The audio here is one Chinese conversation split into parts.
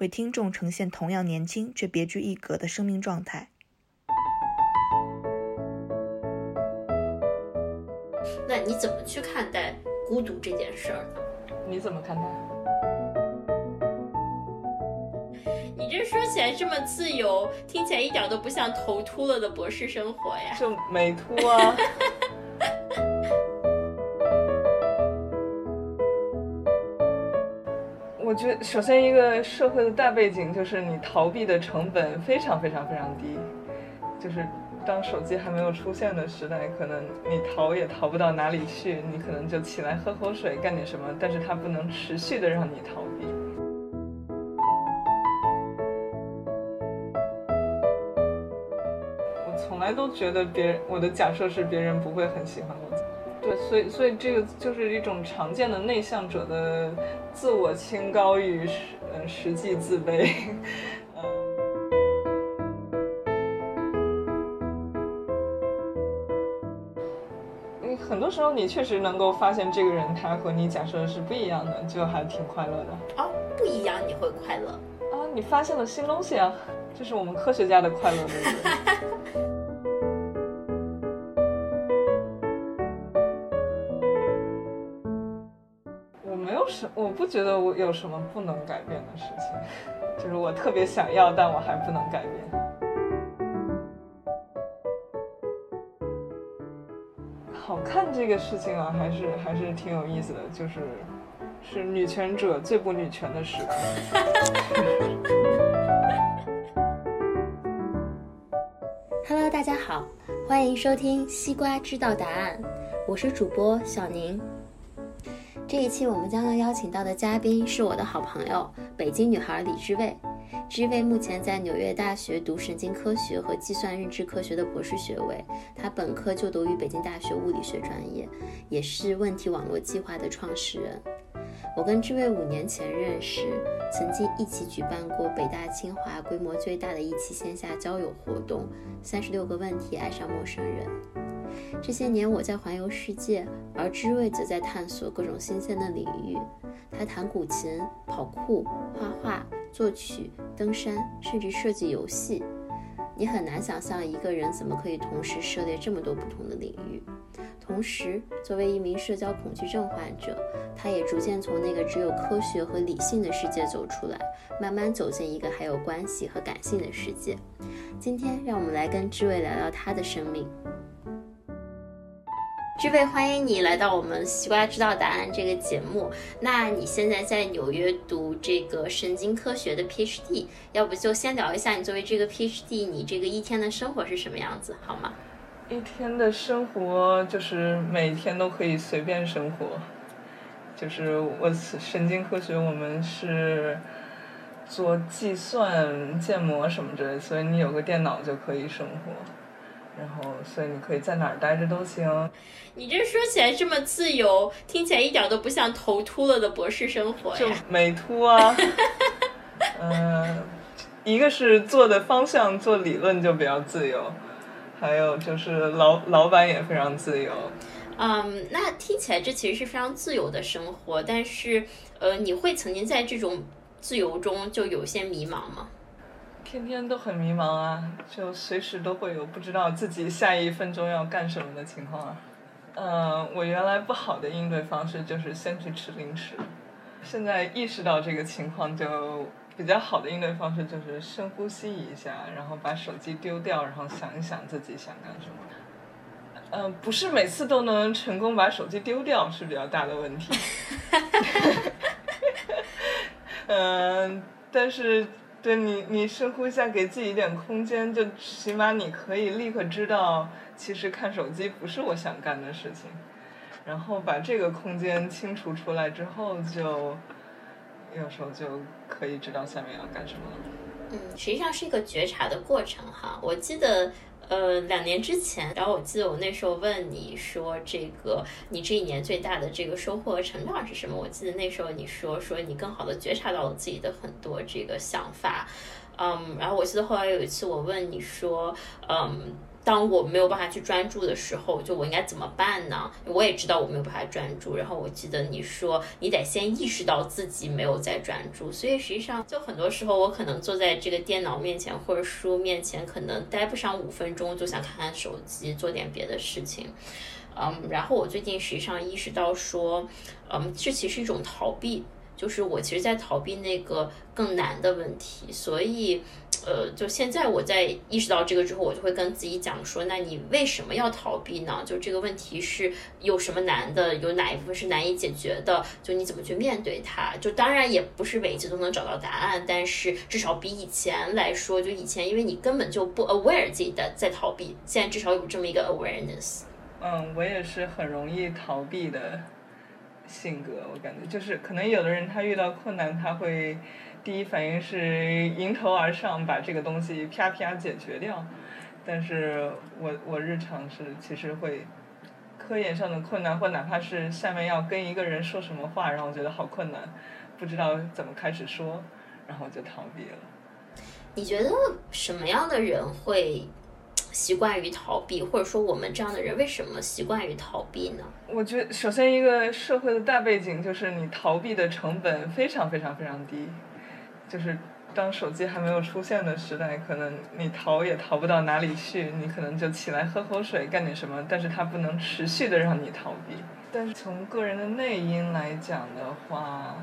为听众呈现同样年轻却别具一格的生命状态。那你怎么去看待孤独这件事儿呢？你怎么看待？你这说起来这么自由，听起来一点都不像头秃了的博士生活呀。就美秃啊！觉得，首先一个社会的大背景就是你逃避的成本非常非常非常低，就是当手机还没有出现的时代，可能你逃也逃不到哪里去，你可能就起来喝口水，干点什么，但是它不能持续的让你逃避。我从来都觉得别人，我的假设是别人不会很喜欢我。对，所以所以这个就是一种常见的内向者的自我清高与实呃实际自卑。嗯，嗯很多时候你确实能够发现这个人他和你假设是不一样的，就还挺快乐的。哦，不一样你会快乐。啊，你发现了新东西啊，这是我们科学家的快乐，对不对？什，我不觉得我有什么不能改变的事情，就是我特别想要，但我还不能改变。好看这个事情啊，还是还是挺有意思的，就是是女权者最不女权的时刻。Hello，大家好，欢迎收听《西瓜知道答案》，我是主播小宁。这一期我们将要邀请到的嘉宾是我的好朋友，北京女孩李知卫。知卫目前在纽约大学读神经科学和计算认知科学的博士学位，她本科就读于北京大学物理学专业，也是问题网络计划的创始人。我跟知卫五年前认识，曾经一起举办过北大清华规模最大的一期线下交友活动——三十六个问题爱上陌生人。这些年我在环游世界，而知味则在探索各种新鲜的领域。他弹古琴、跑酷、画画、作曲、登山，甚至设计游戏。你很难想象一个人怎么可以同时涉猎这么多不同的领域。同时，作为一名社交恐惧症患者，他也逐渐从那个只有科学和理性的世界走出来，慢慢走进一个还有关系和感性的世界。今天，让我们来跟知味聊聊他的生命。这位，欢迎你来到我们《西瓜知道答案》这个节目。那你现在在纽约读这个神经科学的 PhD，要不就先聊一下你作为这个 PhD，你这个一天的生活是什么样子，好吗？一天的生活就是每天都可以随便生活，就是我神经科学我们是做计算、建模什么之类，所以你有个电脑就可以生活，然后所以你可以在哪儿待着都行。你这说起来这么自由，听起来一点都不像头秃了的博士生活就呀。美秃啊，嗯、一个是做的方向做理论就比较自由，还有就是老老板也非常自由。嗯，那听起来这其实是非常自由的生活，但是呃，你会曾经在这种自由中就有些迷茫吗？天天都很迷茫啊，就随时都会有不知道自己下一分钟要干什么的情况啊。嗯、我原来不好的应对方式就是先去吃零食，现在意识到这个情况就比较好的应对方式就是深呼吸一下，然后把手机丢掉，然后想一想自己想干什么。嗯、不是每次都能成功把手机丢掉是比较大的问题。嗯、但是对你，你深呼一下，给自己一点空间，就起码你可以立刻知道，其实看手机不是我想干的事情。然后把这个空间清除出来之后就，有时候就可以知道下面要干什么了。嗯，实际上是一个觉察的过程哈。我记得，呃，两年之前，然后我记得我那时候问你说，这个你这一年最大的这个收获和成长是什么？我记得那时候你说，说你更好的觉察到了自己的很多这个想法。嗯，然后我记得后来有一次我问你说，嗯。当我没有办法去专注的时候，就我应该怎么办呢？我也知道我没有办法专注。然后我记得你说，你得先意识到自己没有在专注。所以实际上，就很多时候我可能坐在这个电脑面前或者书面前，可能待不上五分钟，就想看看手机，做点别的事情。嗯，然后我最近实际上意识到说，嗯，这其实是一种逃避，就是我其实在逃避那个更难的问题，所以。呃，就现在我在意识到这个之后，我就会跟自己讲说，那你为什么要逃避呢？就这个问题是有什么难的？有哪一部分是难以解决的？就你怎么去面对它？就当然也不是每一次都能找到答案，但是至少比以前来说，就以前因为你根本就不 aware 自己的在逃避，现在至少有这么一个 awareness。嗯，我也是很容易逃避的性格，我感觉就是可能有的人他遇到困难他会。第一反应是迎头而上，把这个东西啪啪解决掉。但是我我日常是其实会科研上的困难，或哪怕是下面要跟一个人说什么话，然后我觉得好困难，不知道怎么开始说，然后就逃避了。你觉得什么样的人会习惯于逃避，或者说我们这样的人为什么习惯于逃避呢？我觉得首先一个社会的大背景就是你逃避的成本非常非常非常低。就是当手机还没有出现的时代，可能你逃也逃不到哪里去，你可能就起来喝口水，干点什么，但是它不能持续的让你逃避。但是从个人的内因来讲的话，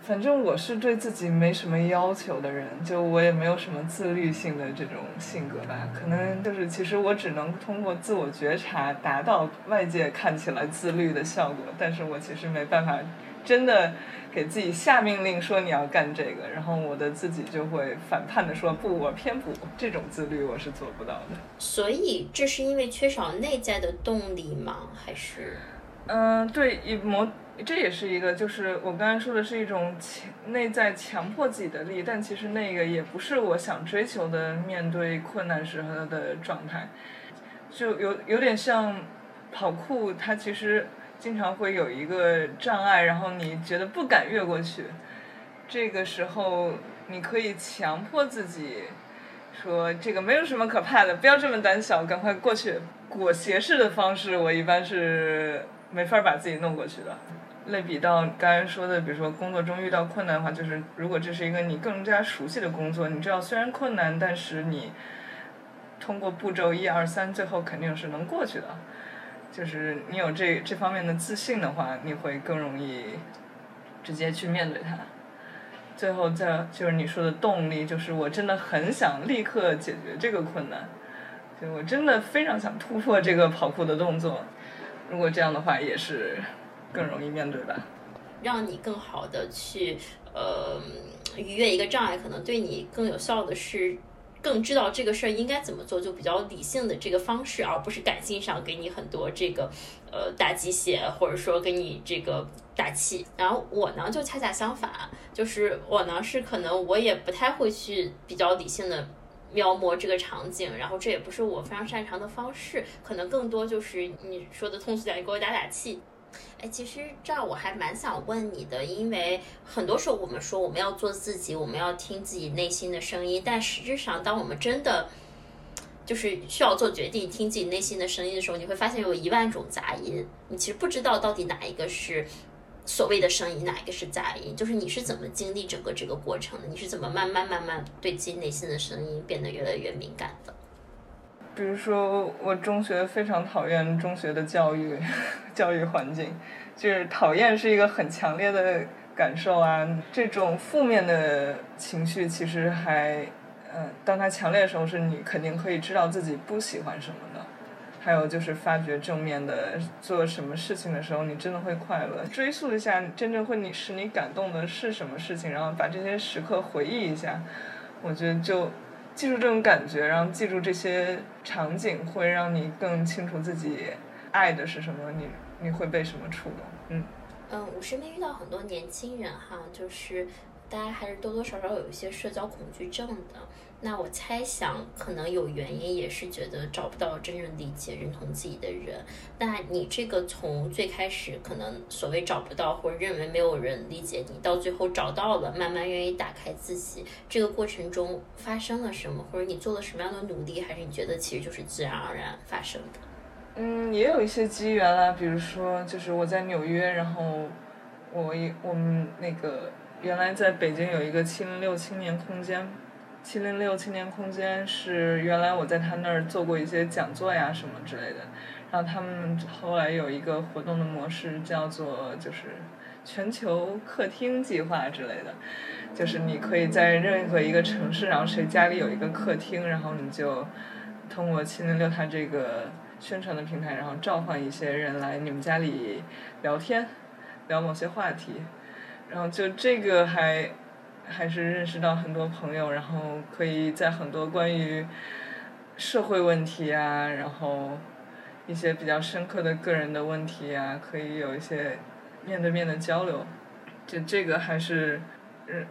反正我是对自己没什么要求的人，就我也没有什么自律性的这种性格吧。可能就是其实我只能通过自我觉察达到外界看起来自律的效果，但是我其实没办法真的。给自己下命令说你要干这个，然后我的自己就会反叛的说不，我偏不。这种自律我是做不到的。所以这是因为缺少内在的动力吗？还是？嗯，对，一模，这也是一个，就是我刚才说的是一种强内在强迫自己的力，但其实那个也不是我想追求的面对困难时候的状态，就有有点像跑酷，它其实。经常会有一个障碍，然后你觉得不敢越过去，这个时候你可以强迫自己说这个没有什么可怕的，不要这么胆小，赶快过去。裹挟式的方式，我一般是没法把自己弄过去的。类比到刚才说的，比如说工作中遇到困难的话，就是如果这是一个你更加熟悉的工作，你知道虽然困难，但是你通过步骤一二三，最后肯定是能过去的。就是你有这这方面的自信的话，你会更容易直接去面对它。最后再就是你说的动力，就是我真的很想立刻解决这个困难，就我真的非常想突破这个跑酷的动作。如果这样的话，也是更容易面对吧。让你更好的去呃逾越一个障碍，可能对你更有效的是。更知道这个事儿应该怎么做，就比较理性的这个方式，而不是感性上给你很多这个呃打鸡血，或者说给你这个打气。然后我呢就恰恰相反，就是我呢是可能我也不太会去比较理性的描摹这个场景，然后这也不是我非常擅长的方式，可能更多就是你说的通俗点，你给我打打气。哎，其实这儿我还蛮想问你的，因为很多时候我们说我们要做自己，我们要听自己内心的声音，但实质上，当我们真的就是需要做决定、听自己内心的声音的时候，你会发现有一万种杂音，你其实不知道到底哪一个是所谓的声音，哪一个是杂音。就是你是怎么经历整个这个过程的？你是怎么慢慢慢慢对自己内心的声音变得越来越敏感的？比如说，我中学非常讨厌中学的教育，教育环境，就是讨厌是一个很强烈的感受啊。这种负面的情绪其实还，嗯，当它强烈的时候，是你肯定可以知道自己不喜欢什么的。还有就是发掘正面的，做什么事情的时候，你真的会快乐。追溯一下，真正会你使你感动的是什么事情，然后把这些时刻回忆一下，我觉得就。记住这种感觉，然后记住这些场景，会让你更清楚自己爱的是什么，你你会被什么触动？嗯嗯，我身边遇到很多年轻人哈，就是大家还是多多少少有一些社交恐惧症的。那我猜想，可能有原因，也是觉得找不到真正理解、认同自己的人。那你这个从最开始可能所谓找不到，或者认为没有人理解你，到最后找到了，慢慢愿意打开自己，这个过程中发生了什么，或者你做了什么样的努力，还是你觉得其实就是自然而然发生的？嗯，也有一些机缘啦，比如说，就是我在纽约，然后我一我们那个原来在北京有一个七零六青年空间。七零六青年空间是原来我在他那儿做过一些讲座呀什么之类的，然后他们后来有一个活动的模式叫做就是全球客厅计划之类的，就是你可以在任何一个城市，然后谁家里有一个客厅，然后你就通过七零六他这个宣传的平台，然后召唤一些人来你们家里聊天，聊某些话题，然后就这个还。还是认识到很多朋友，然后可以在很多关于社会问题啊，然后一些比较深刻的个人的问题啊，可以有一些面对面的交流。就这个还是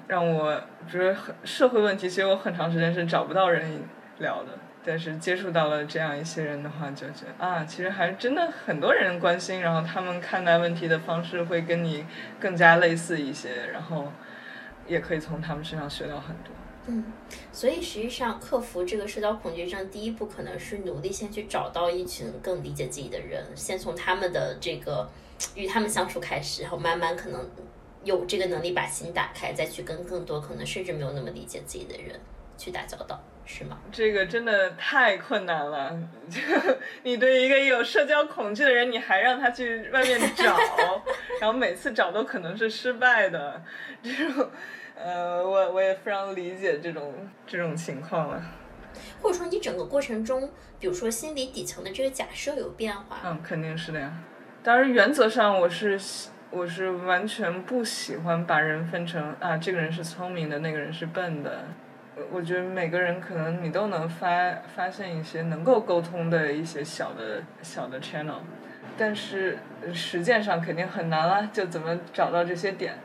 让让我，比如社会问题，其实我很长时间是找不到人聊的，但是接触到了这样一些人的话，就觉得啊，其实还真的很多人关心，然后他们看待问题的方式会跟你更加类似一些，然后。也可以从他们身上学到很多。嗯，所以实际上克服这个社交恐惧症，第一步可能是努力先去找到一群更理解自己的人，先从他们的这个与他们相处开始，然后慢慢可能有这个能力把心打开，再去跟更多可能甚至没有那么理解自己的人去打交道，是吗？这个真的太困难了。你对一个有社交恐惧的人，你还让他去外面找，然后每次找都可能是失败的，这种。呃，我我也非常理解这种这种情况了。或者说，你整个过程中，比如说心理底层的这个假设有变化？嗯，肯定是的呀。当然，原则上我是我是完全不喜欢把人分成啊，这个人是聪明的，那个人是笨的。我觉得每个人可能你都能发发现一些能够沟通的一些小的小的 channel，但是实践上肯定很难了，就怎么找到这些点。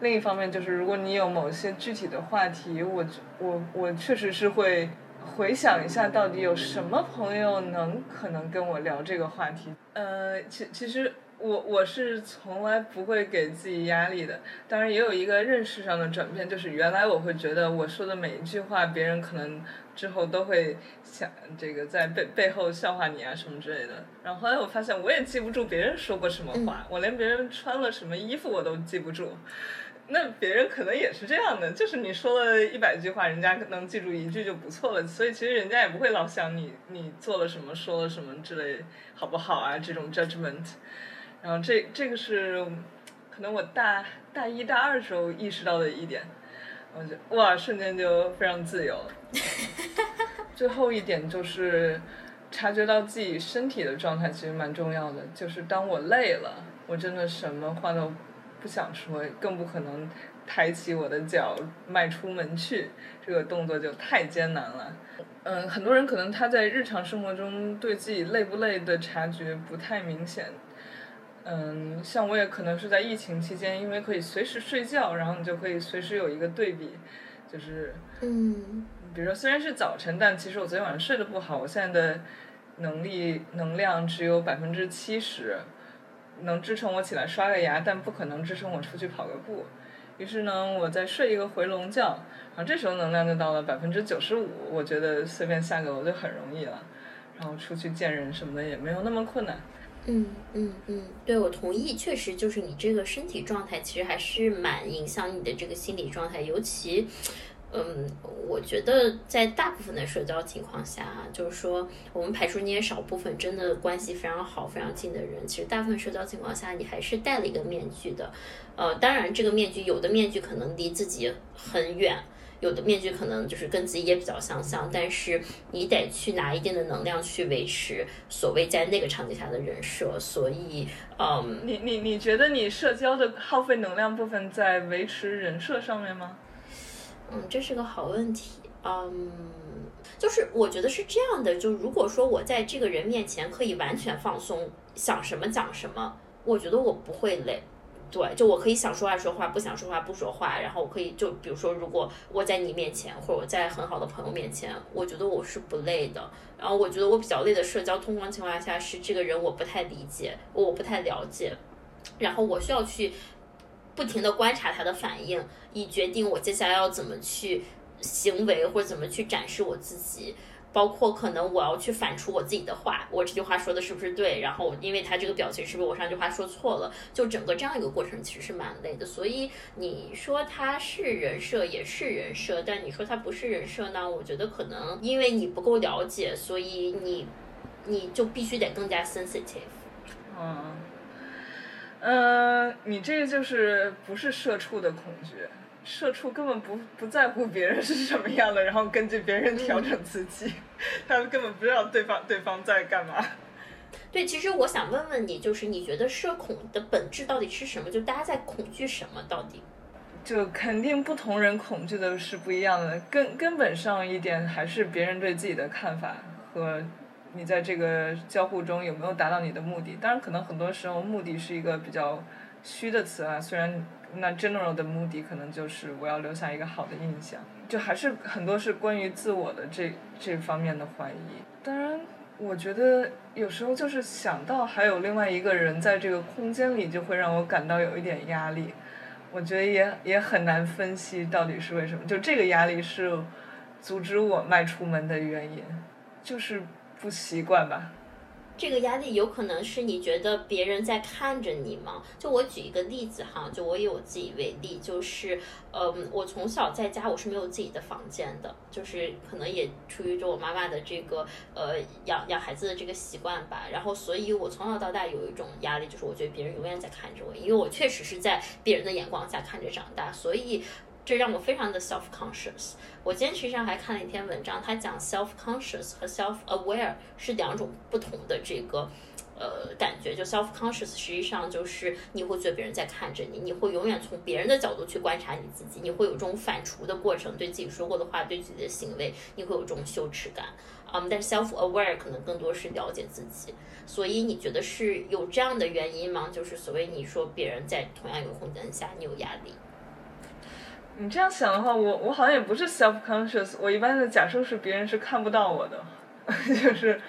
另一方面就是，如果你有某些具体的话题，我我我确实是会回想一下，到底有什么朋友能可能跟我聊这个话题。呃，其其实我我是从来不会给自己压力的。当然也有一个认识上的转变，就是原来我会觉得我说的每一句话，别人可能之后都会想这个在背背后笑话你啊什么之类的。然后后来我发现，我也记不住别人说过什么话，我连别人穿了什么衣服我都记不住。那别人可能也是这样的，就是你说了一百句话，人家能记住一句就不错了。所以其实人家也不会老想你你做了什么，说了什么之类，好不好啊？这种 judgment。然后这这个是可能我大大一大二时候意识到的一点，我就哇，瞬间就非常自由了。最后一点就是察觉到自己身体的状态其实蛮重要的，就是当我累了，我真的什么话都。不想说，更不可能抬起我的脚迈出门去，这个动作就太艰难了。嗯，很多人可能他在日常生活中对自己累不累的察觉不太明显。嗯，像我也可能是在疫情期间，因为可以随时睡觉，然后你就可以随时有一个对比，就是嗯，比如说虽然是早晨，但其实我昨天晚上睡得不好，我现在的能力能量只有百分之七十。能支撑我起来刷个牙，但不可能支撑我出去跑个步。于是呢，我再睡一个回笼觉，然后这时候能量就到了百分之九十五。我觉得随便下个楼就很容易了，然后出去见人什么的也没有那么困难。嗯嗯嗯，对，我同意，确实就是你这个身体状态其实还是蛮影响你的这个心理状态，尤其。嗯，我觉得在大部分的社交情况下，就是说，我们排除那些少部分真的关系非常好、非常近的人，其实大部分社交情况下，你还是戴了一个面具的。呃，当然，这个面具有的面具可能离自己很远，有的面具可能就是跟自己也比较相像，但是你得去拿一定的能量去维持所谓在那个场景下的人设。所以，嗯，你你你觉得你社交的耗费能量部分在维持人设上面吗？嗯，这是个好问题。嗯，就是我觉得是这样的，就如果说我在这个人面前可以完全放松，想什么讲什么，我觉得我不会累。对，就我可以想说话说话，不想说话不说话。然后我可以就比如说，如果我在你面前，或者我在很好的朋友面前，我觉得我是不累的。然后我觉得我比较累的社交通关情况下是这个人我不太理解，我不太了解，然后我需要去不停的观察他的反应，以决定我接下来要怎么去行为或者怎么去展示我自己。包括可能我要去反刍我自己的话，我这句话说的是不是对？然后因为他这个表情是不是我上句话说错了？就整个这样一个过程其实是蛮累的。所以你说他是人设也是人设，但你说他不是人设呢？我觉得可能因为你不够了解，所以你你就必须得更加 sensitive。嗯，嗯，你这个就是不是社畜的恐惧。社畜根本不不在乎别人是什么样的，然后根据别人调整自己，他们根本不知道对方对方在干嘛。对，其实我想问问你，就是你觉得社恐的本质到底是什么？就大家在恐惧什么？到底？就肯定不同人恐惧的是不一样的，根根本上一点还是别人对自己的看法和你在这个交互中有没有达到你的目的。当然，可能很多时候目的是一个比较虚的词啊，虽然。那 general 的目的可能就是我要留下一个好的印象，就还是很多是关于自我的这这方面的怀疑。当然，我觉得有时候就是想到还有另外一个人在这个空间里，就会让我感到有一点压力。我觉得也也很难分析到底是为什么，就这个压力是阻止我迈出门的原因，就是不习惯吧。这个压力有可能是你觉得别人在看着你吗？就我举一个例子哈，就我以我自己为例，就是，嗯，我从小在家我是没有自己的房间的，就是可能也出于着我妈妈的这个呃养养孩子的这个习惯吧，然后所以我从小到大有一种压力，就是我觉得别人永远在看着我，因为我确实是在别人的眼光下看着长大，所以。这让我非常的 self conscious。我今天其实上还看了一篇文章，它讲 self conscious 和 self aware 是两种不同的这个呃感觉。就 self conscious 实际上就是你会觉得别人在看着你，你会永远从别人的角度去观察你自己，你会有这种反刍的过程，对自己说过的话，对自己的行为，你会有这种羞耻感。嗯，但 self aware 可能更多是了解自己。所以你觉得是有这样的原因吗？就是所谓你说别人在同样一个空间下，你有压力。你这样想的话，我我好像也不是 self conscious。我一般的假设是别人是看不到我的，就是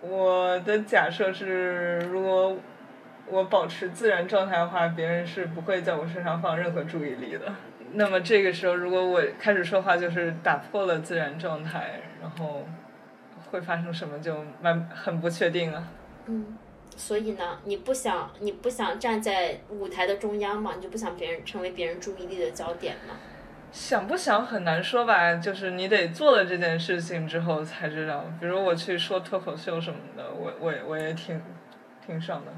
我的假设是，如果我保持自然状态的话，别人是不会在我身上放任何注意力的。那么这个时候，如果我开始说话，就是打破了自然状态，然后会发生什么就蛮很不确定啊。嗯，所以呢，你不想你不想站在舞台的中央嘛？你就不想别人成为别人注意力的焦点吗？想不想很难说吧，就是你得做了这件事情之后才知道。比如我去说脱口秀什么的，我我我也挺挺爽的，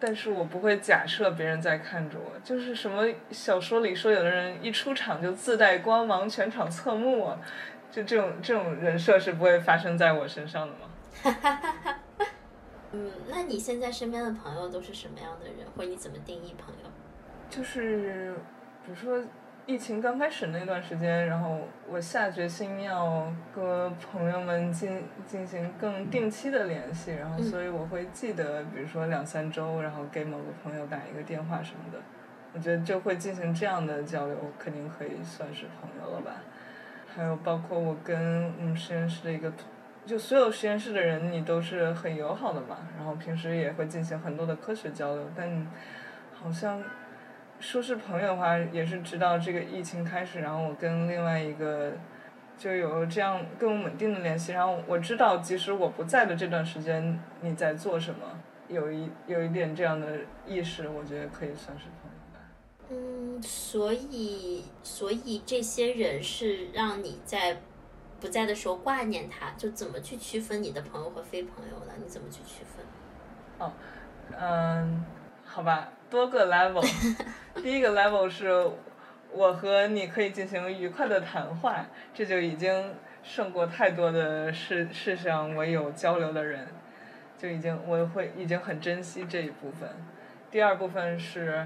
但是我不会假设别人在看着我。就是什么小说里说有的人一出场就自带光芒，全场侧目，啊就这种这种人设是不会发生在我身上的吗？嗯，那你现在身边的朋友都是什么样的人，或者你怎么定义朋友？就是，比如说。疫情刚开始那段时间，然后我下决心要跟朋友们进进行更定期的联系，然后所以我会记得，比如说两三周，然后给某个朋友打一个电话什么的，我觉得就会进行这样的交流，肯定可以算是朋友了吧。还有包括我跟我们实验室的一个，就所有实验室的人，你都是很友好的嘛，然后平时也会进行很多的科学交流，但好像。说是朋友的话，也是直到这个疫情开始，然后我跟另外一个就有这样更稳定的联系，然后我知道即使我不在的这段时间你在做什么，有一有一点这样的意识，我觉得可以算是朋友吧。嗯，所以所以这些人是让你在不在的时候挂念他，就怎么去区分你的朋友和非朋友呢？你怎么去区分？哦，嗯，好吧。多个 level，第一个 level 是我和你可以进行愉快的谈话，这就已经胜过太多的世世上我有交流的人，就已经我会已经很珍惜这一部分。第二部分是，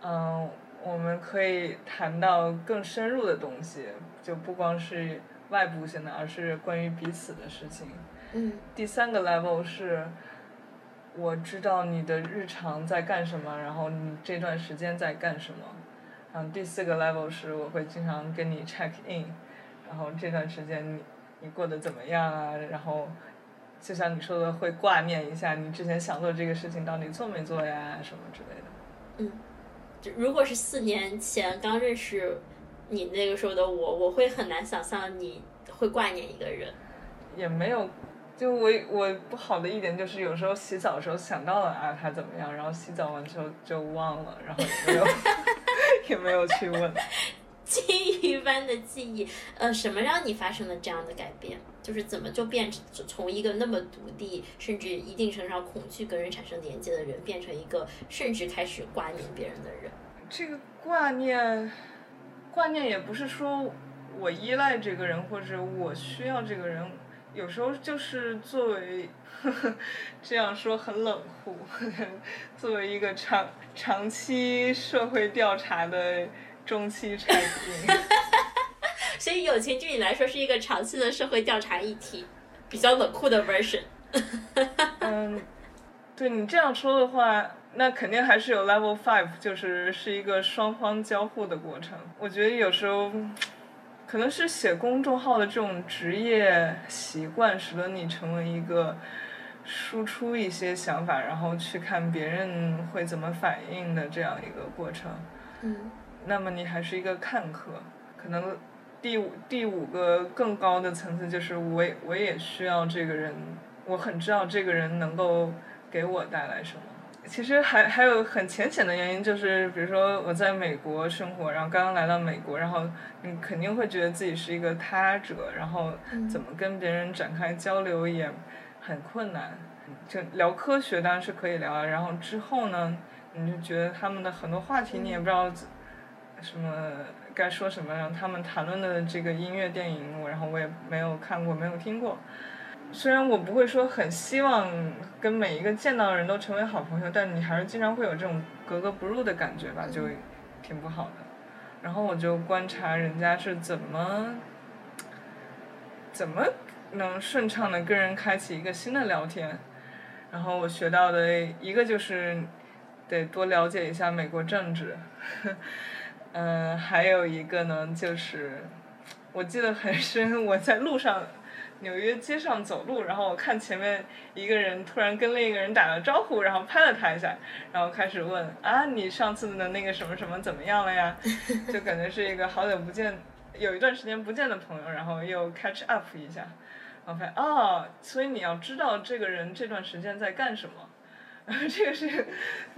嗯，我们可以谈到更深入的东西，就不光是外部性的，而是关于彼此的事情。嗯。第三个 level 是。我知道你的日常在干什么，然后你这段时间在干什么。然后第四个 level 是我会经常跟你 check in，然后这段时间你你过得怎么样啊？然后就像你说的，会挂念一下你之前想做这个事情到底做没做呀，什么之类的。嗯，就如果是四年前刚认识你那个时候的我，我会很难想象你会挂念一个人。也没有。就我我不好的一点就是有时候洗澡的时候想到了啊他怎么样，然后洗澡完之后就忘了，然后也没有 也没有去问。金鱼般的记忆，呃，什么让你发生了这样的改变？就是怎么就变成从一个那么独立，甚至一定程度上恐惧跟人产生连接的人，变成一个甚至开始挂念别人的人？这个挂念，挂念也不是说我依赖这个人或者我需要这个人。有时候就是作为呵呵，这样说很冷酷。作为一个长长期社会调查的中期产品，所以友情对你来说是一个长期的社会调查议题，比较冷酷的 version。嗯，对你这样说的话，那肯定还是有 level five，就是是一个双方交互的过程。我觉得有时候。可能是写公众号的这种职业习惯，使得你成为一个输出一些想法，然后去看别人会怎么反应的这样一个过程。嗯。那么你还是一个看客。可能第五第五个更高的层次就是我我也需要这个人，我很知道这个人能够给我带来什么。其实还还有很浅显的原因，就是比如说我在美国生活，然后刚刚来到美国，然后你肯定会觉得自己是一个他者，然后怎么跟别人展开交流也很困难。就聊科学当然是可以聊，然后之后呢，你就觉得他们的很多话题你也不知道什么该说什么，然后他们谈论的这个音乐电影，我然后我也没有看过，没有听过。虽然我不会说很希望跟每一个见到的人都成为好朋友，但你还是经常会有这种格格不入的感觉吧，就挺不好的。然后我就观察人家是怎么怎么能顺畅的跟人开启一个新的聊天。然后我学到的一个就是得多了解一下美国政治，嗯，还有一个呢就是我记得很深，我在路上。纽约街上走路，然后我看前面一个人突然跟另一个人打了招呼，然后拍了他一下，然后开始问啊，你上次的那个什么什么怎么样了呀？就感觉是一个好久不见，有一段时间不见的朋友，然后又 catch up 一下，然后发现哦，所以你要知道这个人这段时间在干什么，然 后这个是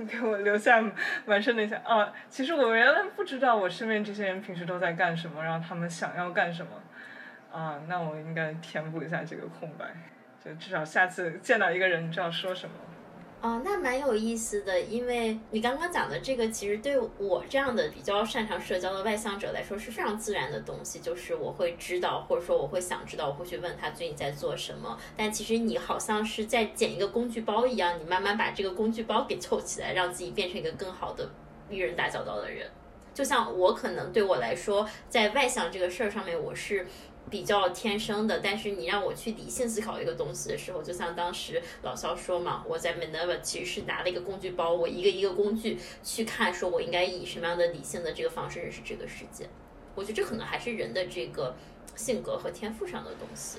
给我留下蛮深的印象啊。其实我原来不知道我身边这些人平时都在干什么，然后他们想要干什么。啊，那我应该填补一下这个空白，就至少下次见到一个人，你知道说什么。哦，那蛮有意思的，因为你刚刚讲的这个，其实对我这样的比较擅长社交的外向者来说是非常自然的东西，就是我会知道，或者说我会想知道，我会去问他最近在做什么。但其实你好像是在捡一个工具包一样，你慢慢把这个工具包给凑起来，让自己变成一个更好的与人打交道的人。就像我可能对我来说，在外向这个事儿上面，我是。比较天生的，但是你让我去理性思考一个东西的时候，就像当时老肖说嘛，我在 Minerva 其实是拿了一个工具包，我一个一个工具去看，说我应该以什么样的理性的这个方式认识这个世界。我觉得这可能还是人的这个性格和天赋上的东西。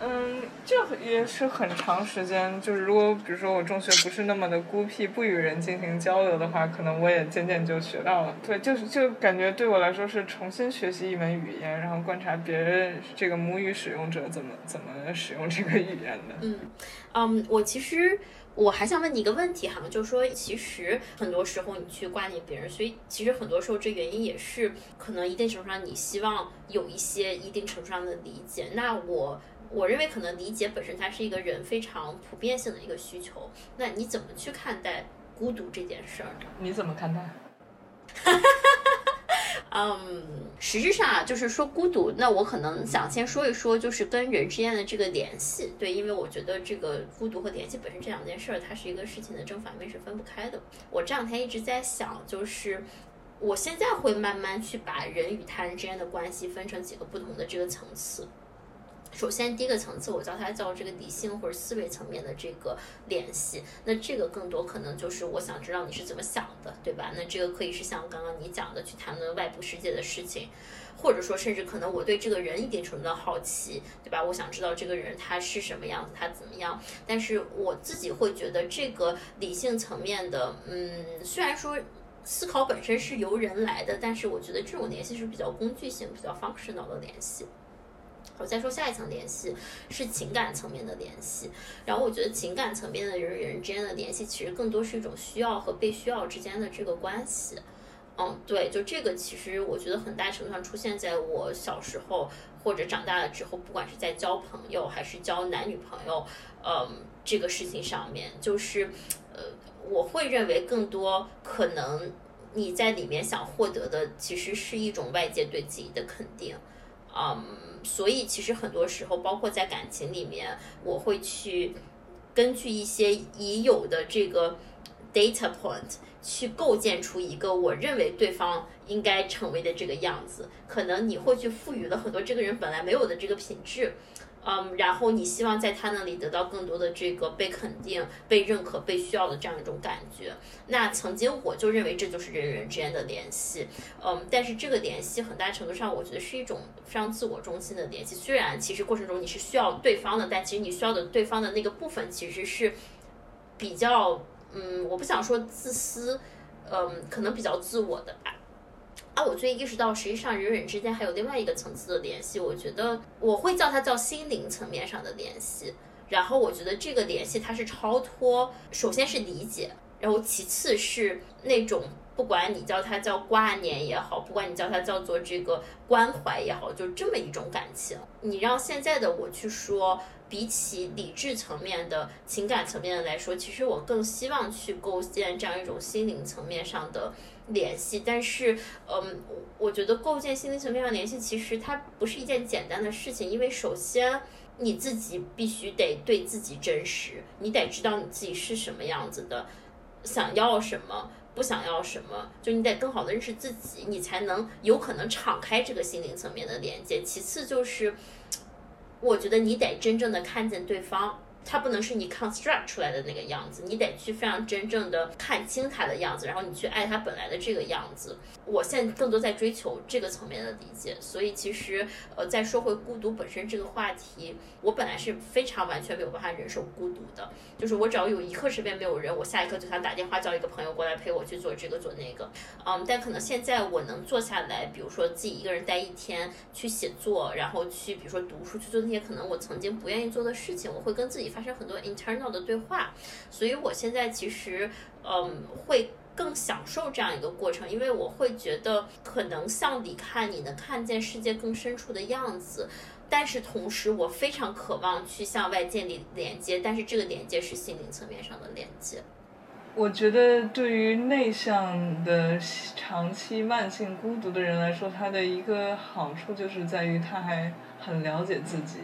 嗯，这也是很长时间。就是如果比如说我中学不是那么的孤僻，不与人进行交流的话，可能我也渐渐就学到了。对，就是就感觉对我来说是重新学习一门语言，然后观察别人这个母语使用者怎么怎么使用这个语言的。嗯，嗯，我其实我还想问你一个问题哈，就是说其实很多时候你去挂念别人，所以其实很多时候这原因也是可能一定程度上你希望有一些一定程度上的理解。那我。我认为可能理解本身它是一个人非常普遍性的一个需求。那你怎么去看待孤独这件事儿呢？你怎么看待？嗯，实质上啊，就是说孤独，那我可能想先说一说，就是跟人之间的这个联系。对，因为我觉得这个孤独和联系本身这两件事儿，它是一个事情的正反面是分不开的。我这两天一直在想，就是我现在会慢慢去把人与他人之间的关系分成几个不同的这个层次。首先，第一个层次，我叫它叫这个理性或者思维层面的这个联系。那这个更多可能就是我想知道你是怎么想的，对吧？那这个可以是像刚刚你讲的，去谈论外部世界的事情，或者说甚至可能我对这个人一定程度的好奇，对吧？我想知道这个人他是什么样子，他怎么样。但是我自己会觉得这个理性层面的，嗯，虽然说思考本身是由人来的，但是我觉得这种联系是比较工具性、比较 functional 的联系。我再说下一层联系是情感层面的联系，然后我觉得情感层面的人与人之间的联系，其实更多是一种需要和被需要之间的这个关系。嗯，对，就这个其实我觉得很大程度上出现在我小时候或者长大了之后，不管是在交朋友还是交男女朋友，嗯，这个事情上面，就是呃，我会认为更多可能你在里面想获得的，其实是一种外界对自己的肯定，嗯。所以其实很多时候，包括在感情里面，我会去根据一些已有的这个 data point 去构建出一个我认为对方应该成为的这个样子。可能你会去赋予了很多这个人本来没有的这个品质。嗯，然后你希望在他那里得到更多的这个被肯定、被认可、被需要的这样一种感觉。那曾经我就认为这就是人与人之间的联系。嗯，但是这个联系很大程度上，我觉得是一种非常自我中心的联系。虽然其实过程中你是需要对方的，但其实你需要的对方的那个部分其实是比较，嗯，我不想说自私，嗯，可能比较自我的吧。啊，我最近意识到，实际上人与人之间还有另外一个层次的联系。我觉得我会叫它叫心灵层面上的联系。然后我觉得这个联系它是超脱，首先是理解，然后其次是那种不管你叫它叫挂念也好，不管你叫它叫做这个关怀也好，就这么一种感情。你让现在的我去说，比起理智层面的情感层面的来说，其实我更希望去构建这样一种心灵层面上的。联系，但是，嗯，我觉得构建心灵层面上联系，其实它不是一件简单的事情，因为首先你自己必须得对自己真实，你得知道你自己是什么样子的，想要什么，不想要什么，就你得更好的认识自己，你才能有可能敞开这个心灵层面的连接。其次就是，我觉得你得真正的看见对方。它不能是你 construct 出来的那个样子，你得去非常真正的看清它的样子，然后你去爱它本来的这个样子。我现在更多在追求这个层面的理解，所以其实呃，再说回孤独本身这个话题，我本来是非常完全没有办法忍受孤独的，就是我只要有一刻身边没有人，我下一刻就想打电话叫一个朋友过来陪我去做这个做那个。嗯，但可能现在我能坐下来，比如说自己一个人待一天去写作，然后去比如说读书去做那些可能我曾经不愿意做的事情，我会跟自己。发生很多 internal 的对话，所以我现在其实嗯会更享受这样一个过程，因为我会觉得可能向里看，你能看见世界更深处的样子，但是同时我非常渴望去向外建立连接，但是这个连接是心灵层面上的连接。我觉得对于内向的长期慢性孤独的人来说，他的一个好处就是在于他还很了解自己。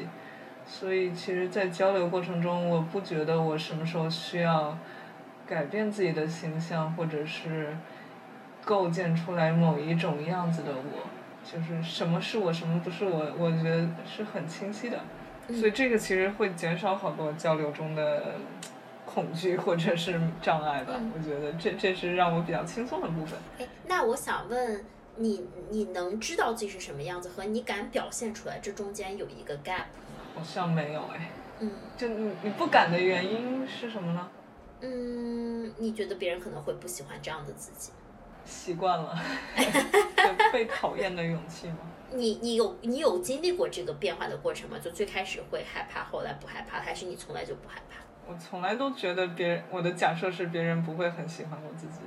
所以，其实，在交流过程中，我不觉得我什么时候需要改变自己的形象，或者是构建出来某一种样子的我，就是什么是我，什么不是我，我觉得是很清晰的。所以，这个其实会减少好多交流中的恐惧或者是障碍吧。我觉得这这是让我比较轻松的部分。哎，那我想问你，你能知道自己是什么样子，和你敢表现出来，这中间有一个 gap。好像没有哎，嗯，就你你不敢的原因是什么呢？嗯，你觉得别人可能会不喜欢这样的自己？习惯了，就被讨厌的勇气吗？你你有你有经历过这个变化的过程吗？就最开始会害怕，后来不害怕，还是你从来就不害怕？我从来都觉得别人，我的假设是别人不会很喜欢我自己。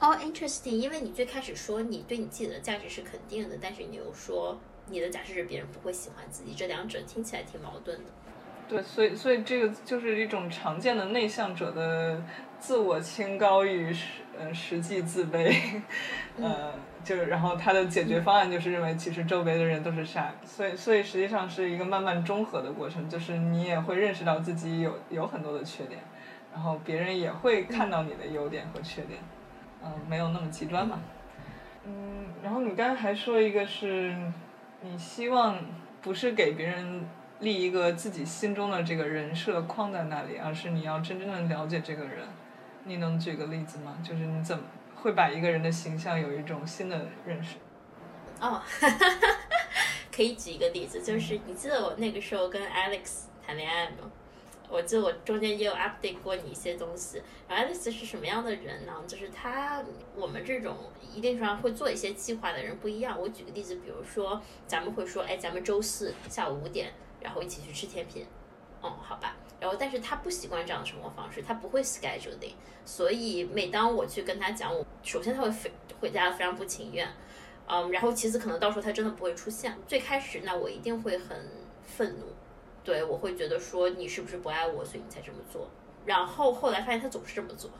哦，interesting，因为你最开始说你对你自己的价值是肯定的，但是你又说。你的假设是别人不会喜欢自己，这两者听起来挺矛盾的。对，所以所以这个就是一种常见的内向者的自我清高与实呃实际自卑，呃，就是然后他的解决方案就是认为其实周围的人都是傻，所以所以实际上是一个慢慢中和的过程，就是你也会认识到自己有有很多的缺点，然后别人也会看到你的优点和缺点，嗯，没有那么极端嘛。嗯，然后你刚才还说一个是。你希望不是给别人立一个自己心中的这个人设框在那里，而是你要真正的了解这个人。你能举个例子吗？就是你怎么会把一个人的形象有一种新的认识？哦，可以举一个例子，就是你记得我那个时候跟 Alex 谈恋爱吗？我记得我中间也有 update 过你一些东西。然后 Alex 是什么样的人呢？就是他我们这种一定程度上会做一些计划的人不一样。我举个例子，比如说咱们会说，哎，咱们周四下午五点，然后一起去吃甜品。哦，好吧。然后，但是他不习惯这样的生活方式，他不会 scheduling，所以每当我去跟他讲，我首先他会非回家非常不情愿，嗯，然后其次可能到时候他真的不会出现。最开始那我一定会很愤怒，对我会觉得说你是不是不爱我，所以你才这么做。然后后来发现他总是这么做，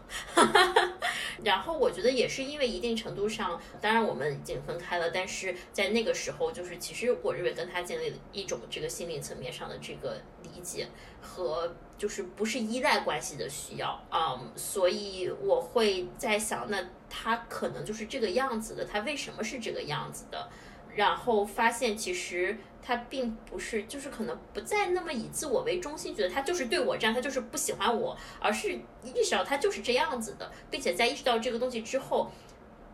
然后我觉得也是因为一定程度上，当然我们已经分开了，但是在那个时候，就是其实我认为跟他建立了一种这个心理层面上的这个理解和就是不是依赖关系的需要啊，所以我会在想，那他可能就是这个样子的，他为什么是这个样子的？然后发现其实。他并不是，就是可能不再那么以自我为中心，觉得他就是对我这样，他就是不喜欢我，而是意识到他就是这样子的，并且在意识到这个东西之后，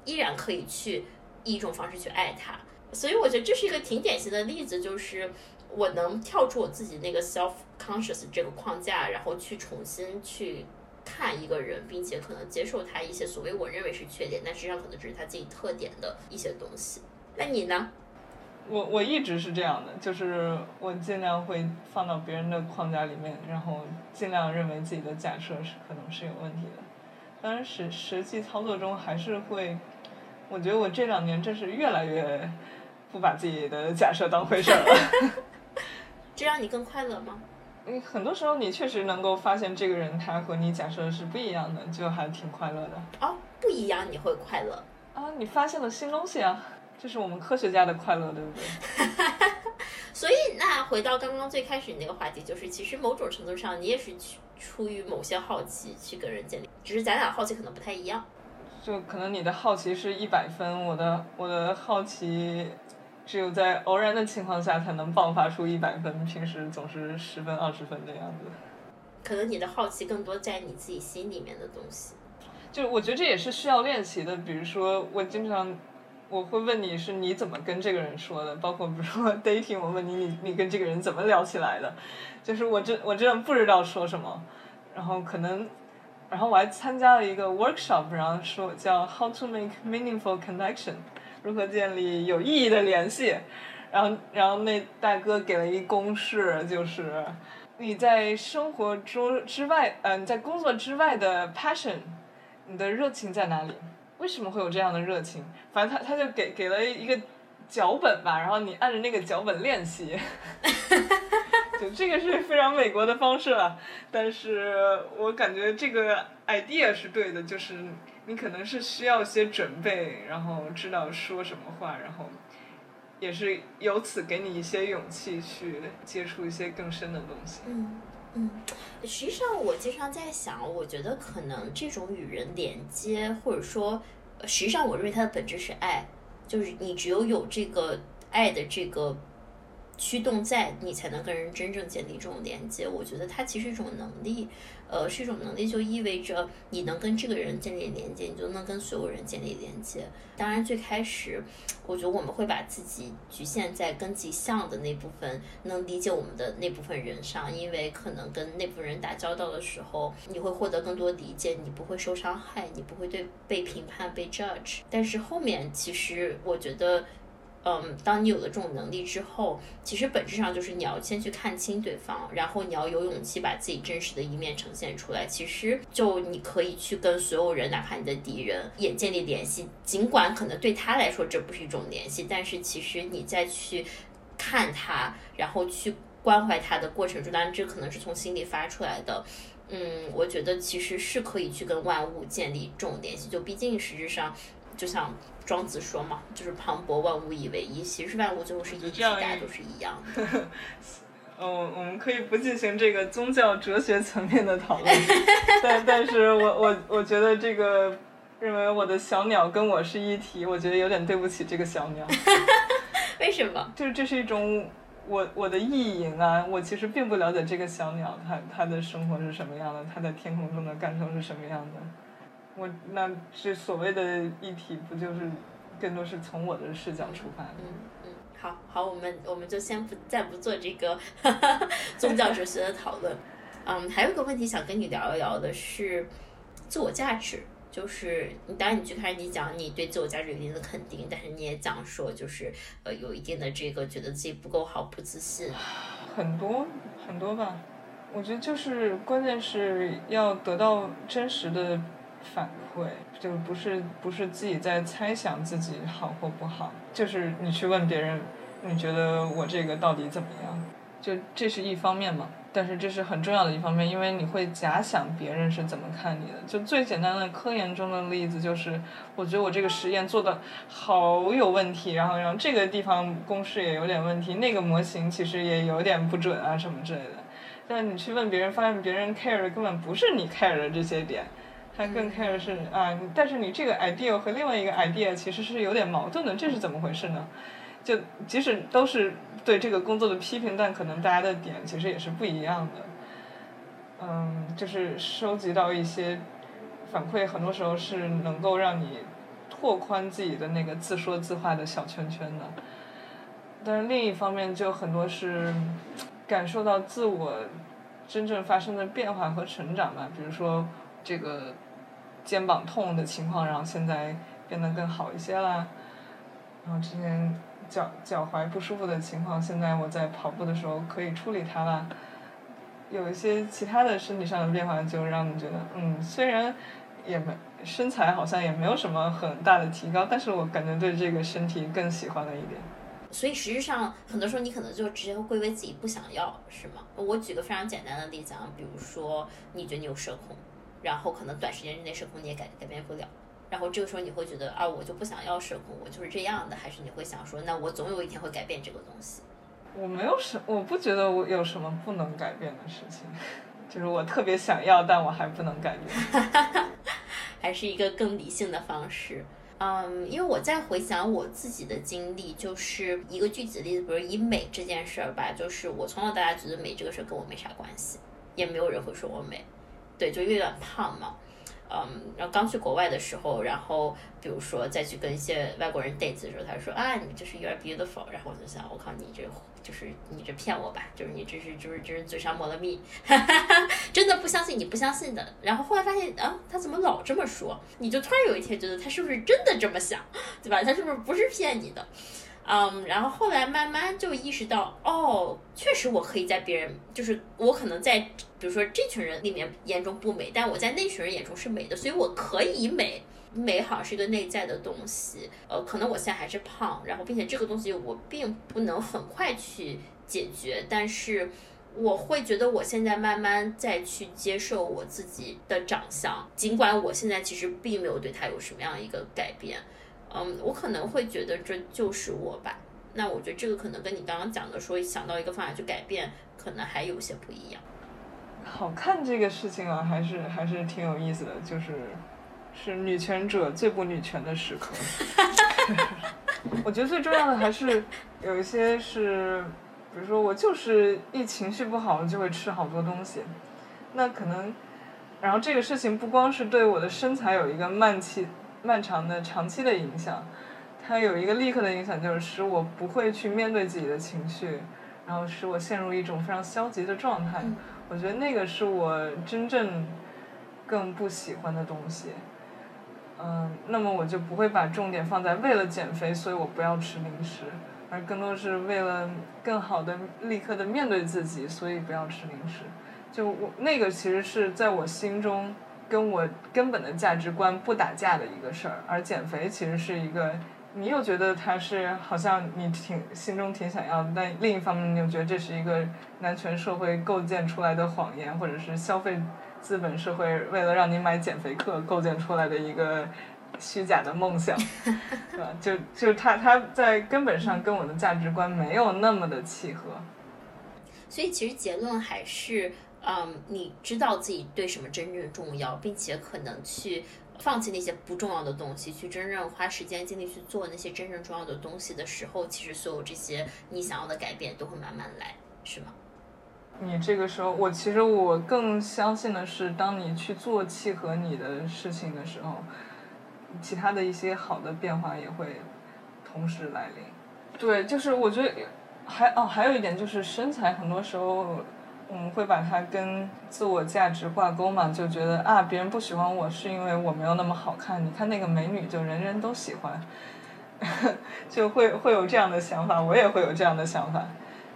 依然可以去以一种方式去爱他。所以我觉得这是一个挺典型的例子，就是我能跳出我自己那个 self conscious 这个框架，然后去重新去看一个人，并且可能接受他一些所谓我认为是缺点，但实际上可能只是他自己特点的一些东西。那你呢？我我一直是这样的，就是我尽量会放到别人的框架里面，然后尽量认为自己的假设是可能是有问题的。当然实实际操作中还是会，我觉得我这两年真是越来越不把自己的假设当回事儿了。这让你更快乐吗？嗯，很多时候你确实能够发现这个人他和你假设是不一样的，就还挺快乐的。哦，不一样你会快乐？啊，你发现了新东西啊。这是我们科学家的快乐，对不对？所以，那回到刚刚最开始那个话题，就是其实某种程度上，你也是出出于某些好奇去跟人建立，只是咱俩好奇可能不太一样。就可能你的好奇是一百分，我的我的好奇只有在偶然的情况下才能爆发出一百分，平时总是十分二十分的样子。可能你的好奇更多在你自己心里面的东西。就我觉得这也是需要练习的，比如说我经常。我会问你是你怎么跟这个人说的，包括比如说 dating，我问你你你跟这个人怎么聊起来的，就是我真我真的不知道说什么，然后可能，然后我还参加了一个 workshop，然后说叫 how to make meaningful connection，如何建立有意义的联系，然后然后那大哥给了一公式，就是你在生活中之外，嗯，在工作之外的 passion，你的热情在哪里？为什么会有这样的热情？反正他他就给给了一个脚本吧，然后你按着那个脚本练习。就这个是非常美国的方式了，但是我感觉这个 idea 是对的，就是你可能是需要一些准备，然后知道说什么话，然后也是由此给你一些勇气去接触一些更深的东西。嗯嗯，实际上我经常在想，我觉得可能这种与人连接，或者说。实际上，我认为它的本质是爱，就是你只有有这个爱的这个驱动在，你才能跟人真正建立这种连接。我觉得它其实一种能力。呃，是一种能力，就意味着你能跟这个人建立连接，你就能跟所有人建立连接。当然，最开始，我觉得我们会把自己局限在跟自己像的那部分，能理解我们的那部分人上，因为可能跟那部分人打交道的时候，你会获得更多理解，你不会受伤害，你不会对被评判、被 judge。但是后面，其实我觉得。嗯，当你有了这种能力之后，其实本质上就是你要先去看清对方，然后你要有勇气把自己真实的一面呈现出来。其实就你可以去跟所有人，哪怕你的敌人也建立联系，尽管可能对他来说这不是一种联系，但是其实你再去看他，然后去关怀他的过程中，当然这可能是从心里发出来的。嗯，我觉得其实是可以去跟万物建立这种联系，就毕竟实质上就像。庄子说嘛，就是磅礴万物以为一，其实万物最后是一体，大家都是一样的。嗯，我们可以不进行这个宗教哲学层面的讨论，但但是我我我觉得这个认为我的小鸟跟我是一体，我觉得有点对不起这个小鸟。为什么？就是这是一种我我的意淫啊，我其实并不了解这个小鸟，它它的生活是什么样的，它在天空中的感受是什么样的。我那这所谓的议题，不就是更多是从我的视角出发的？嗯嗯，好好，我们我们就先不再不做这个 宗教哲学的讨论。嗯，还有一个问题想跟你聊一聊的是自我价值。就是你，当然你最开始你讲你对自我价值有一定的肯定，但是你也讲说就是呃有一定的这个觉得自己不够好、不自信，很多很多吧。我觉得就是关键是要得到真实的反馈，就不是不是自己在猜想自己好或不好，就是你去问别人，你觉得我这个到底怎么样？就这是一方面嘛。但是这是很重要的一方面，因为你会假想别人是怎么看你的。就最简单的科研中的例子就是，我觉得我这个实验做的好有问题，然后然后这个地方公式也有点问题，那个模型其实也有点不准啊什么之类的。但你去问别人，发现别人 care 的根本不是你 care 的这些点，他更 care 是啊，但是你这个 idea 和另外一个 idea 其实是有点矛盾的，这是怎么回事呢？就即使都是对这个工作的批评，但可能大家的点其实也是不一样的。嗯，就是收集到一些反馈，很多时候是能够让你拓宽自己的那个自说自话的小圈圈的。但是另一方面，就很多是感受到自我真正发生的变化和成长吧。比如说这个肩膀痛的情况，然后现在变得更好一些啦。然后之前。脚脚踝不舒服的情况，现在我在跑步的时候可以处理它了。有一些其他的身体上的变化，就让你觉得，嗯，虽然也没身材好像也没有什么很大的提高，但是我感觉对这个身体更喜欢了一点。所以实际上，很多时候你可能就直接归为自己不想要，是吗？我举个非常简单的例子啊，比如说你觉得你有社恐，然后可能短时间之内社恐你也改改变不了。然后这个时候你会觉得啊，我就不想要社恐，我就是这样的，还是你会想说，那我总有一天会改变这个东西？我没有什，我不觉得我有什么不能改变的事情，就是我特别想要，但我还不能改变。还是一个更理性的方式。嗯，因为我在回想我自己的经历，就是一个具体的例子，比如以美这件事儿吧，就是我从小到大觉得美这个事儿跟我没啥关系，也没有人会说我美，对，就有点胖嘛。嗯，然后刚去国外的时候，然后比如说再去跟一些外国人 date 的时候，他说啊，你就是 you're beautiful，然后我就想，我靠，你这就是你这骗我吧，就是你这是就是就是嘴上抹了蜜，真的不相信你不相信的。然后后来发现啊，他怎么老这么说？你就突然有一天觉得他是不是真的这么想，对吧？他是不是不是骗你的？嗯，然后后来慢慢就意识到，哦，确实我可以在别人，就是我可能在，比如说这群人里面眼中不美，但我在那群人眼中是美的，所以我可以美。美好是一个内在的东西，呃，可能我现在还是胖，然后并且这个东西我并不能很快去解决，但是我会觉得我现在慢慢再去接受我自己的长相，尽管我现在其实并没有对它有什么样一个改变。嗯，我可能会觉得这就是我吧。那我觉得这个可能跟你刚刚讲的说想到一个方法去改变，可能还有些不一样。好看这个事情啊，还是还是挺有意思的，就是是女权者最不女权的时刻。我觉得最重要的还是有一些是，比如说我就是一情绪不好就会吃好多东西，那可能，然后这个事情不光是对我的身材有一个慢期。漫长的长期的影响，它有一个立刻的影响，就是使我不会去面对自己的情绪，然后使我陷入一种非常消极的状态。我觉得那个是我真正更不喜欢的东西。嗯，那么我就不会把重点放在为了减肥，所以我不要吃零食，而更多是为了更好的立刻的面对自己，所以不要吃零食。就我那个其实是在我心中。跟我根本的价值观不打架的一个事儿，而减肥其实是一个，你又觉得他是好像你挺心中挺想要的，但另一方面你又觉得这是一个男权社会构建出来的谎言，或者是消费资本社会为了让你买减肥课构建出来的一个虚假的梦想，对 吧？就就他他在根本上跟我的价值观没有那么的契合，所以其实结论还是。嗯，你知道自己对什么真正重要，并且可能去放弃那些不重要的东西，去真正花时间精力去做那些真正重要的东西的时候，其实所有这些你想要的改变都会慢慢来，是吗？你这个时候，我其实我更相信的是，当你去做契合你的事情的时候，其他的一些好的变化也会同时来临。对，就是我觉得还哦，还有一点就是身材，很多时候我们会把它跟自我价值挂钩嘛，就觉得啊，别人不喜欢我是因为我没有那么好看。你看那个美女，就人人都喜欢，就会会有这样的想法，我也会有这样的想法。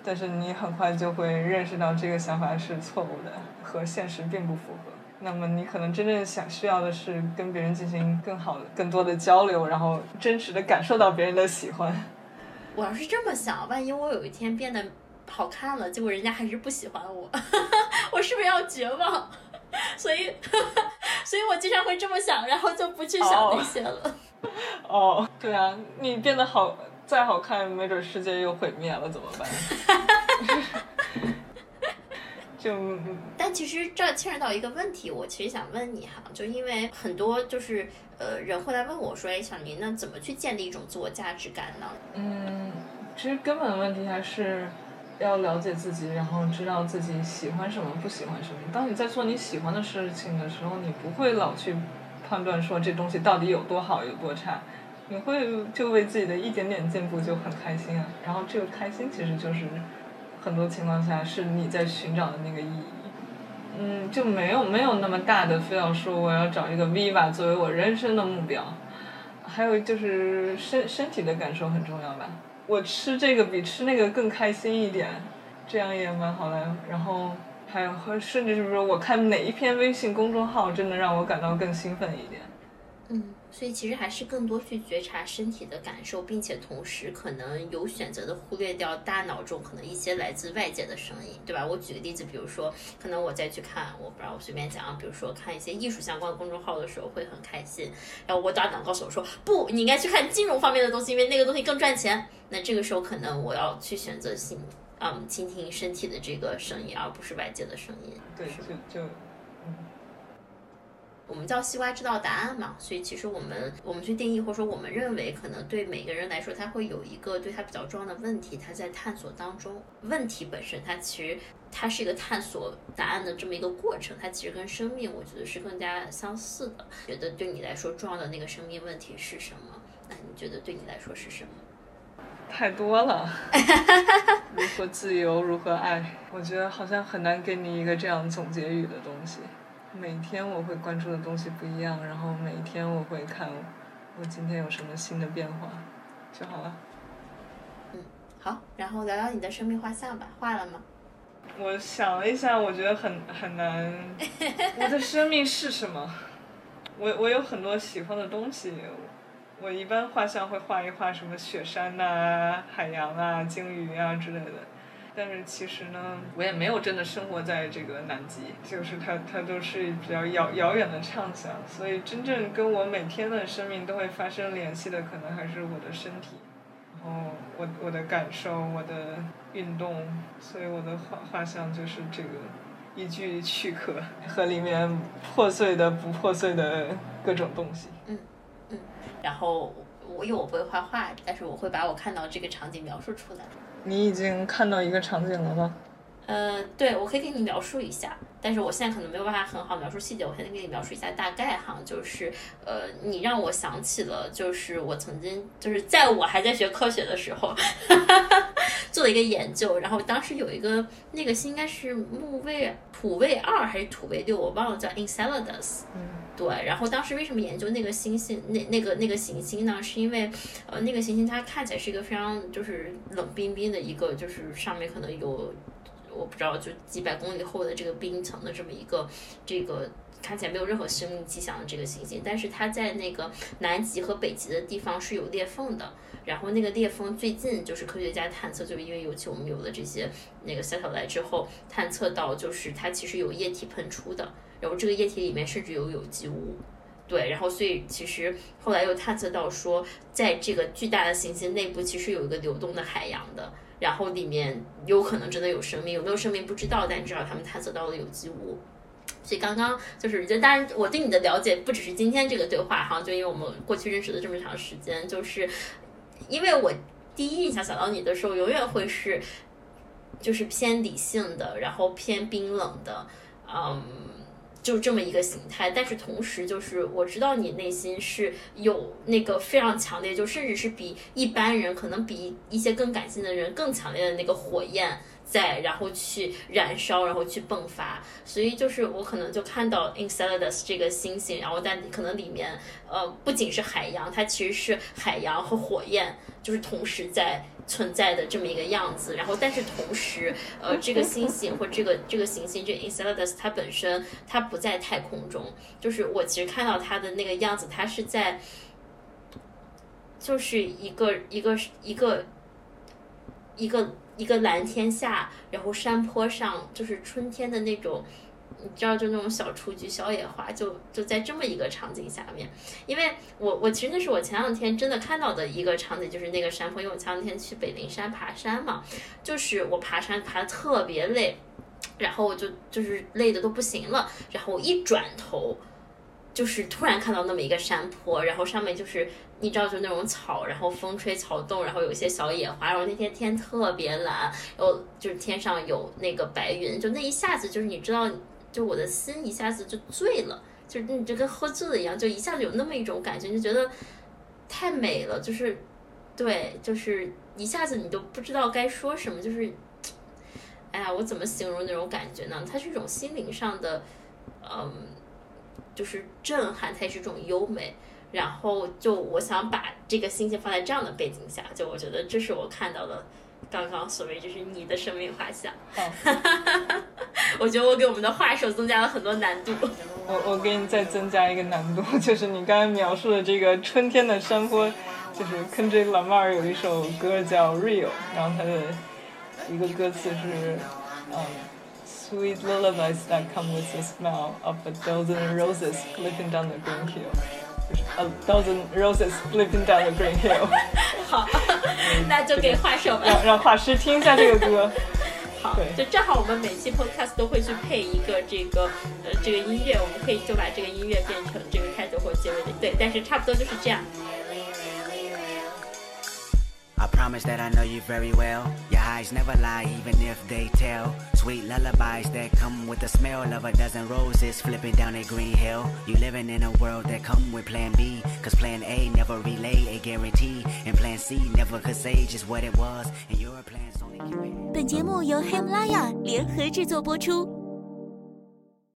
但是你很快就会认识到这个想法是错误的，和现实并不符合。那么你可能真正想需要的是跟别人进行更好、更多的交流，然后真实的感受到别人的喜欢。我要是这么想，万一我有一天变得好看了，结果人家还是不喜欢我，我是不是要绝望？所以，所以我经常会这么想，然后就不去想那些了。哦，对啊，你变得好再好看，没准世界又毁灭了，怎么办？就，但其实这牵扯到一个问题，我其实想问你哈，就因为很多就是呃人会来问我说，哎，小宁，那怎么去建立一种自我价值感呢？嗯，其实根本的问题还是要了解自己，然后知道自己喜欢什么，不喜欢什么。当你在做你喜欢的事情的时候，你不会老去判断说这东西到底有多好，有多差。你会就为自己的一点点进步就很开心啊，然后这个开心其实就是很多情况下是你在寻找的那个意义，嗯，就没有没有那么大的非要说我要找一个 Viva 作为我人生的目标，还有就是身身体的感受很重要吧，我吃这个比吃那个更开心一点，这样也蛮好的，然后还有和甚至是说我看哪一篇微信公众号真的让我感到更兴奋一点，嗯。所以其实还是更多去觉察身体的感受，并且同时可能有选择的忽略掉大脑中可能一些来自外界的声音，对吧？我举个例子，比如说，可能我再去看，我不知道我随便讲，比如说看一些艺术相关的公众号的时候会很开心，然后我大脑告诉我说，不，你应该去看金融方面的东西，因为那个东西更赚钱。那这个时候可能我要去选择性，嗯，倾听身体的这个声音，而不是外界的声音。对，就就。我们叫西瓜知道答案嘛，所以其实我们我们去定义或者说我们认为可能对每个人来说，他会有一个对他比较重要的问题，他在探索当中。问题本身它其实它是一个探索答案的这么一个过程，它其实跟生命我觉得是更加相似的。觉得对你来说重要的那个生命问题是什么？那你觉得对你来说是什么？太多了，如何自由，如何爱？我觉得好像很难给你一个这样总结语的东西。每天我会关注的东西不一样，然后每一天我会看我今天有什么新的变化就好了。嗯，好，然后聊聊你的生命画像吧，画了吗？我想了一下，我觉得很很难。我的生命是什么？我我有很多喜欢的东西，我一般画像会画一画什么雪山呐、海洋啊、鲸鱼啊之类的。但是其实呢，我也没有真的生活在这个南极，就是它它都是比较遥遥远的畅想，所以真正跟我每天的生命都会发生联系的，可能还是我的身体，然后我我的感受，我的运动，所以我的画画像就是这个一具躯壳和里面破碎的不破碎的各种东西。嗯嗯，然后我因为我不会画画，但是我会把我看到这个场景描述出来。你已经看到一个场景了吗？呃，对，我可以给你描述一下，但是我现在可能没有办法很好描述细节，我可以给你描述一下大概哈，就是呃，你让我想起了，就是我曾经就是在我还在学科学的时候 做了一个研究，然后当时有一个那个星应该是木卫土卫二还是土卫六，我忘了叫 Enceladus。嗯。对，然后当时为什么研究那个星星，那那个那个行星呢？是因为，呃，那个行星它看起来是一个非常就是冷冰冰的一个，就是上面可能有，我不知道就几百公里厚的这个冰层的这么一个，这个看起来没有任何生命迹象的这个行星，但是它在那个南极和北极的地方是有裂缝的。然后那个裂缝最近就是科学家探测，就是因为尤其我们有了这些那个萨特莱之后，探测到就是它其实有液体喷出的。然后这个液体里面甚至有有机物，对，然后所以其实后来又探测到说，在这个巨大的行星内部其实有一个流动的海洋的，然后里面有可能真的有生命，有没有生命不知道，但至少他们探测到了有机物。所以刚刚就是就当然我对你的了解不只是今天这个对话哈，就因为我们过去认识了这么长时间，就是因为我第一印象想到你的时候，永远会是就是偏理性的，然后偏冰冷的，嗯。就这么一个形态，但是同时就是我知道你内心是有那个非常强烈，就甚至是比一般人可能比一些更感性的人更强烈的那个火焰在，然后去燃烧，然后去迸发。所以就是我可能就看到 Enceladus 这个星星，然后但可能里面呃不仅是海洋，它其实是海洋和火焰，就是同时在。存在的这么一个样子，然后但是同时，呃，这个星星或这个这个行星，这 Enceladus 它本身它不在太空中，就是我其实看到它的那个样子，它是在，就是一个一个一个一个一个蓝天下，然后山坡上，就是春天的那种。你知道，就那种小雏菊、小野花，就就在这么一个场景下面。因为我我其实那是我前两天真的看到的一个场景，就是那个山坡。因为我前两天去北陵山爬山嘛，就是我爬山爬的特别累，然后我就就是累的都不行了。然后我一转头，就是突然看到那么一个山坡，然后上面就是你知道，就那种草，然后风吹草动，然后有一些小野花。然后那天天特别蓝，然后就是天上有那个白云，就那一下子就是你知道。就我的心一下子就醉了，就是你就跟喝醉了一样，就一下子有那么一种感觉，就觉得太美了，就是，对，就是一下子你都不知道该说什么，就是，哎呀，我怎么形容那种感觉呢？它是一种心灵上的，嗯，就是震撼，它也是一种优美。然后就我想把这个心情放在这样的背景下，就我觉得这是我看到的。刚刚所谓就是你的生命画像，我觉得我给我们的画手增加了很多难度。我我给你再增加一个难度，就是你刚才描述的这个春天的山坡，就是 Kendrick Lamar 有一首歌叫 Real，然后它的一个歌词是，嗯 ，Sweet lullabies that come with the smell of a dozen roses flipping down the green hill，就是 a dozen roses flipping down the green hill。好。那就给画手让让画师听一下这个歌。好，就正好我们每期 podcast 都会去配一个这个呃这个音乐，我们可以就把这个音乐变成这个开头或结尾的，对，但是差不多就是这样。 I promise that I know you very well. Your eyes never lie, even if they tell. Sweet lullabies that come with the smell of a dozen roses flipping down a green hill. You living in a world that come with plan B. Cause plan A never relay a guarantee. And plan C never could say just what it was. And your plans only 本节目由 Himalaya 联合制作播出。